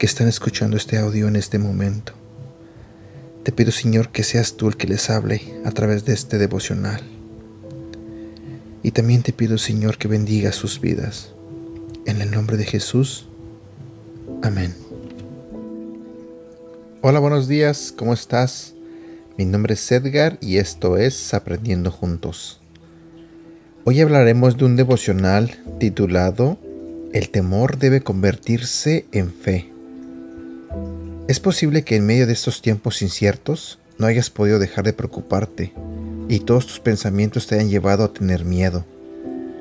que están escuchando este audio en este momento. Te pido, Señor, que seas tú el que les hable a través de este devocional. Y también te pido, Señor, que bendiga sus vidas. En el nombre de Jesús. Amén. Hola, buenos días, ¿cómo estás? Mi nombre es Edgar y esto es Aprendiendo Juntos. Hoy hablaremos de un devocional titulado El temor debe convertirse en fe. Es posible que en medio de estos tiempos inciertos no hayas podido dejar de preocuparte y todos tus pensamientos te hayan llevado a tener miedo.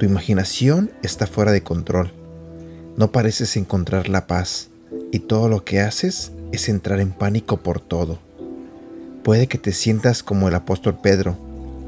Tu imaginación está fuera de control. No pareces encontrar la paz y todo lo que haces es entrar en pánico por todo. Puede que te sientas como el apóstol Pedro,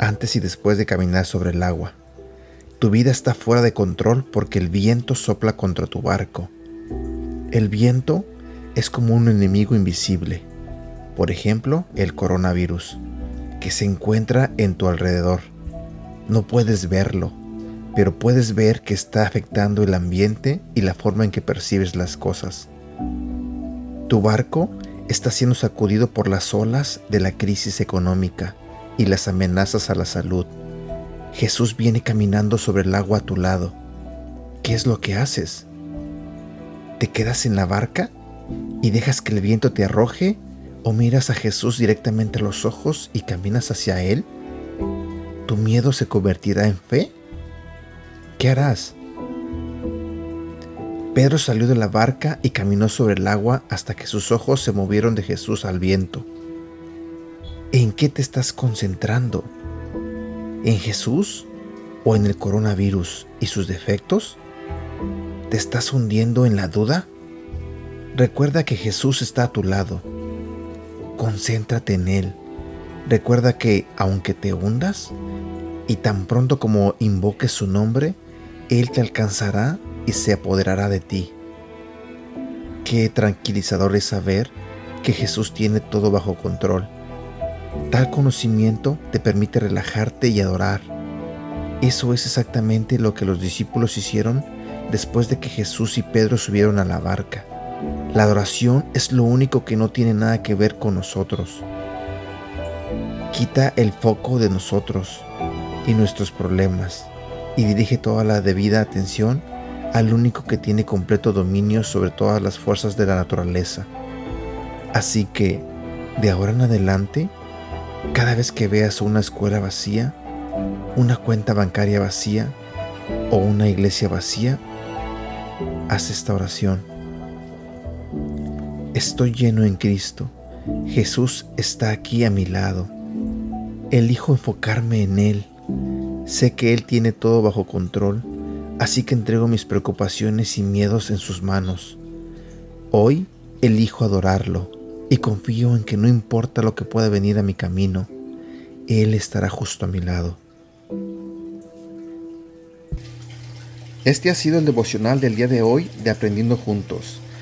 antes y después de caminar sobre el agua. Tu vida está fuera de control porque el viento sopla contra tu barco. El viento es como un enemigo invisible, por ejemplo, el coronavirus, que se encuentra en tu alrededor. No puedes verlo, pero puedes ver que está afectando el ambiente y la forma en que percibes las cosas. Tu barco está siendo sacudido por las olas de la crisis económica y las amenazas a la salud. Jesús viene caminando sobre el agua a tu lado. ¿Qué es lo que haces? ¿Te quedas en la barca y dejas que el viento te arroje o miras a Jesús directamente a los ojos y caminas hacia Él? ¿Tu miedo se convertirá en fe? ¿Qué harás? Pedro salió de la barca y caminó sobre el agua hasta que sus ojos se movieron de Jesús al viento. ¿En qué te estás concentrando? ¿En Jesús o en el coronavirus y sus defectos? ¿Te estás hundiendo en la duda? Recuerda que Jesús está a tu lado. Concéntrate en Él. Recuerda que aunque te hundas, y tan pronto como invoques su nombre, Él te alcanzará y se apoderará de ti. Qué tranquilizador es saber que Jesús tiene todo bajo control. Tal conocimiento te permite relajarte y adorar. Eso es exactamente lo que los discípulos hicieron después de que Jesús y Pedro subieron a la barca. La adoración es lo único que no tiene nada que ver con nosotros. Quita el foco de nosotros y nuestros problemas y dirige toda la debida atención al único que tiene completo dominio sobre todas las fuerzas de la naturaleza. Así que, de ahora en adelante, cada vez que veas una escuela vacía, una cuenta bancaria vacía o una iglesia vacía, haz esta oración. Estoy lleno en Cristo. Jesús está aquí a mi lado. Elijo enfocarme en Él. Sé que Él tiene todo bajo control Así que entrego mis preocupaciones y miedos en sus manos. Hoy elijo adorarlo y confío en que no importa lo que pueda venir a mi camino, Él estará justo a mi lado. Este ha sido el devocional del día de hoy de Aprendiendo Juntos.